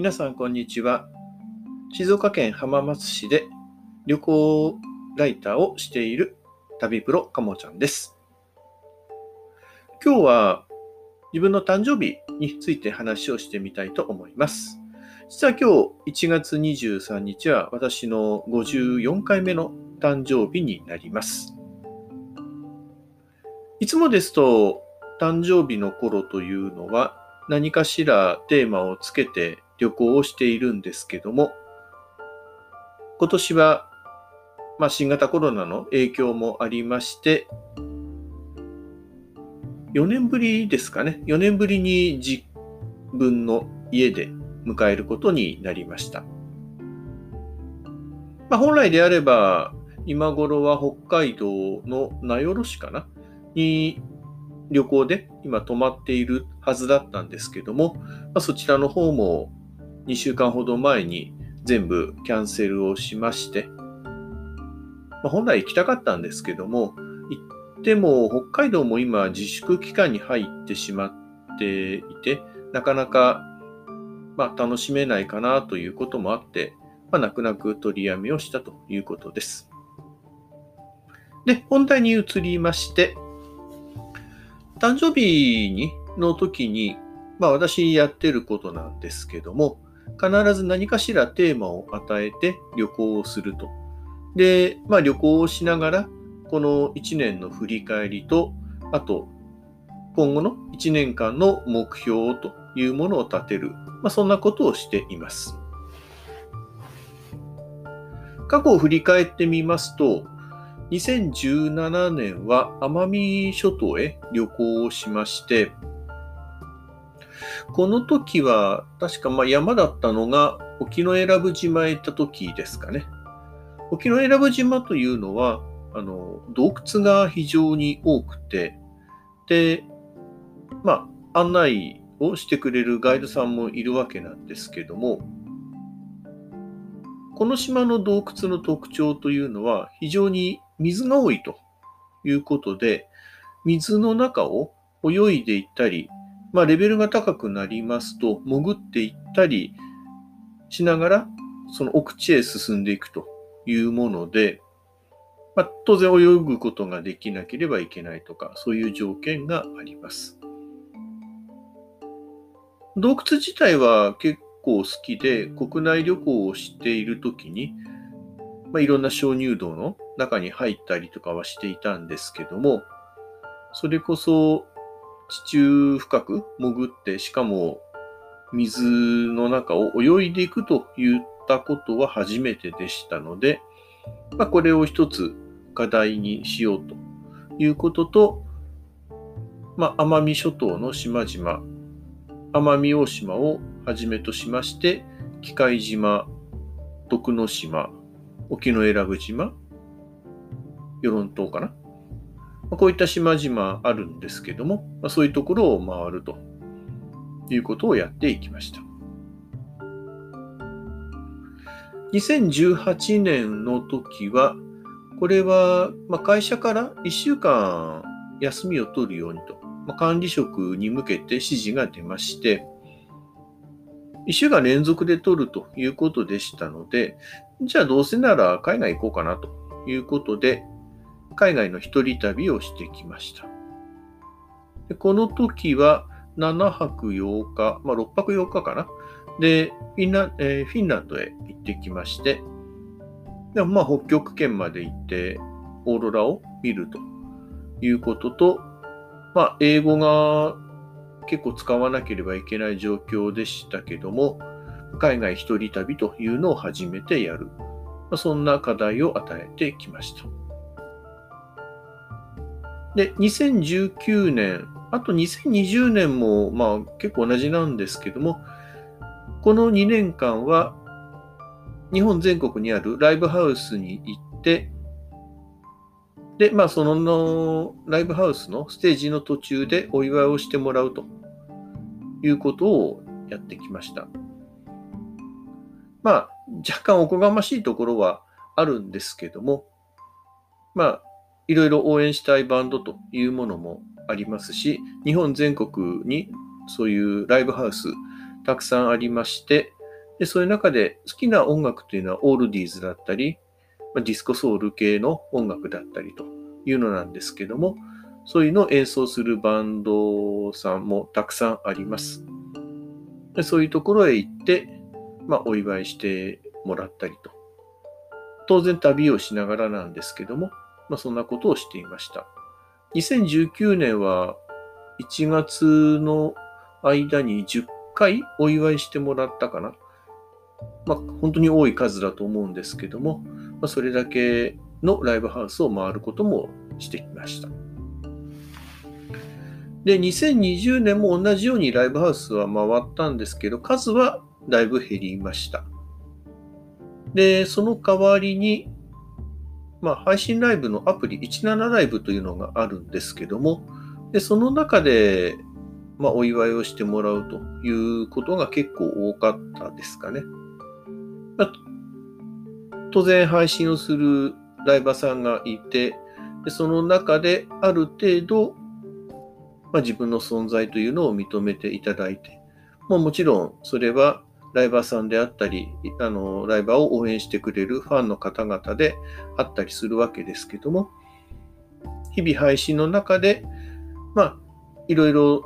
皆さん、こんにちは。静岡県浜松市で旅行ライターをしている旅プロかもちゃんです。今日は自分の誕生日について話をしてみたいと思います。実は今日1月23日は私の54回目の誕生日になります。いつもですと誕生日の頃というのは何かしらテーマをつけて旅行をしているんですけども、今年は、まあ、新型コロナの影響もありまして、4年ぶりですかね。4年ぶりに自分の家で迎えることになりました。まあ、本来であれば、今頃は北海道の名寄市かな？に旅行で今泊まっているはずだったんですけども、まあ、そちらの方も2週間ほど前に全部キャンセルをしまして、まあ、本来行きたかったんですけども、行っても北海道も今自粛期間に入ってしまっていて、なかなかまあ楽しめないかなということもあって、まあ、泣く泣く取りやめをしたということです。で、本題に移りまして、誕生日にの時に、まあ私やってることなんですけども、必ず何かしらテーマを与えて旅行をすると。で、まあ旅行をしながら、この1年の振り返りと、あと、今後の1年間の目標というものを立てる。まあそんなことをしています。過去を振り返ってみますと、2017年は奄美諸島へ旅行をしまして、この時は、確かま山だったのが、沖永良部島へ行った時ですかね。沖永良部島というのは、あの、洞窟が非常に多くて、で、まあ、案内をしてくれるガイドさんもいるわけなんですけども、この島の洞窟の特徴というのは、非常に水が多いということで、水の中を泳いでいったり、まあ、レベルが高くなりますと、潜っていったりしながら、その奥地へ進んでいくというもので、まあ、当然泳ぐことができなければいけないとか、そういう条件があります。洞窟自体は結構好きで、国内旅行をしているときに、まあ、いろんな鍾乳洞の中に入ったりとかはしていたんですけども、それこそ地中深く潜って、しかも水の中を泳いでいくといったことは初めてでしたので、まあ、これを一つ課題にしようということと、まあ、奄美諸島の島々、奄美大島をはじめとしまして、機械島、徳之島、沖永良部島、与論島かな？こういった島々あるんですけども、まそういうところを回るということをやっていきました。2018年の時は、これはま会社から1週間休みを取るようにと、ま管理職に向けて指示が出まして、1週間連続で取るということでしたので、じゃあどうせなら海外行こうかなということで、海外の一人旅をしてきました。でこの時は7泊8日、まあ、6泊8日かな。で、フィンラ,、えー、フィンランドへ行ってきまして、でまあ、北極圏まで行って、オーロラを見るということと、まあ、英語が結構使わなければいけない状況でしたけども、海外一人旅というのを初めてやる。まあ、そんな課題を与えてきました。で、2019年、あと2020年も、まあ結構同じなんですけども、この2年間は日本全国にあるライブハウスに行って、で、まあそのライブハウスのステージの途中でお祝いをしてもらうということをやってきました。まあ若干おこがましいところはあるんですけども、まあいろいろ応援したいバンドというものもありますし、日本全国にそういうライブハウスたくさんありまして、でそういう中で好きな音楽というのはオールディーズだったり、ディスコソウル系の音楽だったりというのなんですけども、そういうのを演奏するバンドさんもたくさんあります。でそういうところへ行って、まあ、お祝いしてもらったりと。当然旅をしながらなんですけども、まあ、そんなことをしていました。2019年は1月の間に10回お祝いしてもらったかな。まあ、本当に多い数だと思うんですけども、まあ、それだけのライブハウスを回ることもしてきました。で、2020年も同じようにライブハウスは回ったんですけど、数はだいぶ減りました。で、その代わりに、まあ、配信ライブのアプリ17ライブというのがあるんですけども、でその中で、まあ、お祝いをしてもらうということが結構多かったですかね。まあ、当然配信をするライバーさんがいて、でその中である程度、まあ、自分の存在というのを認めていただいて、もうもちろんそれはライバーさんであったり、あのライバーを応援してくれるファンの方々であったりするわけですけども、日々配信の中で、まあ、いろいろ、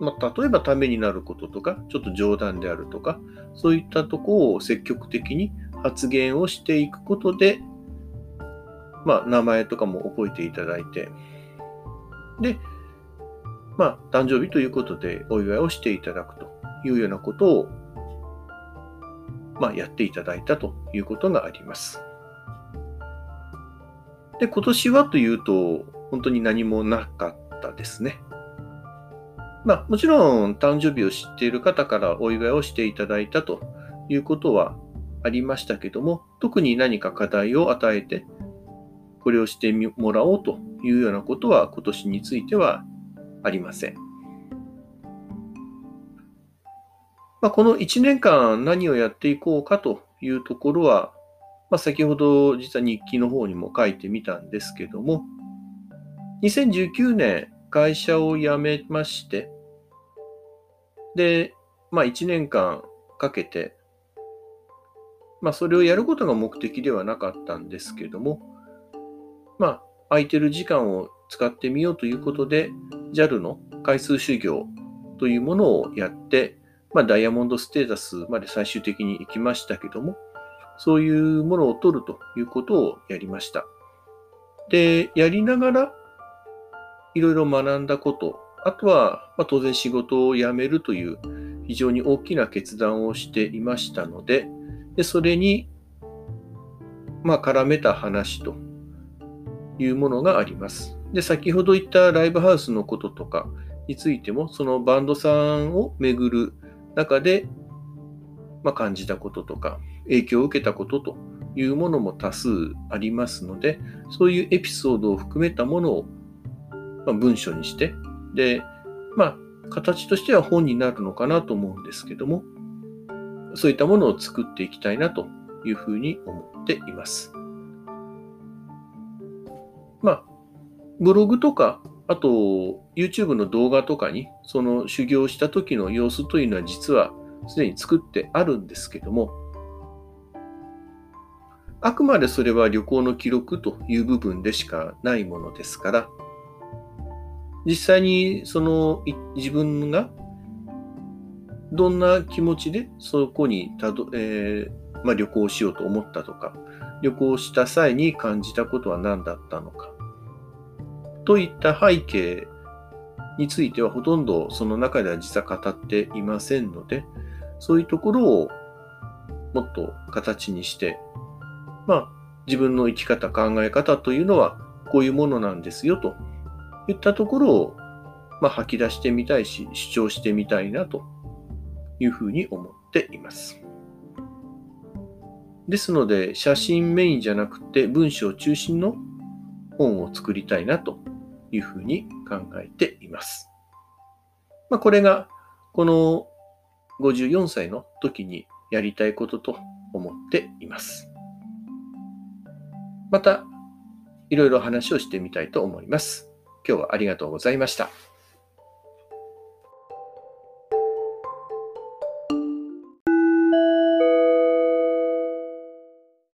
まあ、例えばためになることとか、ちょっと冗談であるとか、そういったとこを積極的に発言をしていくことで、まあ、名前とかも覚えていただいて、で、まあ、誕生日ということでお祝いをしていただくというようなことを、まあ、やっていただいたということがあります。で、今年はというと、本当に何もなかったですね。まあ、もちろん誕生日を知っている方からお祝いをしていただいたということはありましたけども、特に何か課題を与えて、これをしてもらおうというようなことは今年についてはありません。まあ、この1年間何をやっていこうかというところは、まあ、先ほど実は日記の方にも書いてみたんですけども、2019年会社を辞めまして、で、まあ1年間かけて、まあそれをやることが目的ではなかったんですけども、まあ空いてる時間を使ってみようということで、JAL の回数修行というものをやって、まあ、ダイヤモンドステータスまで最終的に行きましたけども、そういうものを取るということをやりました。で、やりながら、いろいろ学んだこと、あとは、まあ、当然仕事を辞めるという非常に大きな決断をしていましたので、でそれに、まあ、絡めた話というものがあります。で、先ほど言ったライブハウスのこととかについても、そのバンドさんを巡る中で、まあ、感じたこととか、影響を受けたことというものも多数ありますので、そういうエピソードを含めたものを、まあ、文章にして、で、まあ、形としては本になるのかなと思うんですけども、そういったものを作っていきたいなというふうに思っています。まあ、ブログとか、あと YouTube の動画とかに、その修行した時の様子というのは実はすでに作ってあるんですけども、あくまでそれは旅行の記録という部分でしかないものですから、実際にその自分がどんな気持ちでそこにたど、えー、まあ、旅行しようと思ったとか、旅行した際に感じたことは何だったのか、といった背景についてはほとんどその中では実は語っていませんので、そういうところをもっと形にして、まあ自分の生き方、考え方というのはこういうものなんですよといったところを、まあ、吐き出してみたいし、主張してみたいなというふうに思っています。ですので、写真メインじゃなくて文章中心の本を作りたいなというふうに考えています。まあ、これがこの54歳の時にやりたいことと思っています。また、いろいろ話をしてみたいと思います。今日はありがとうございました。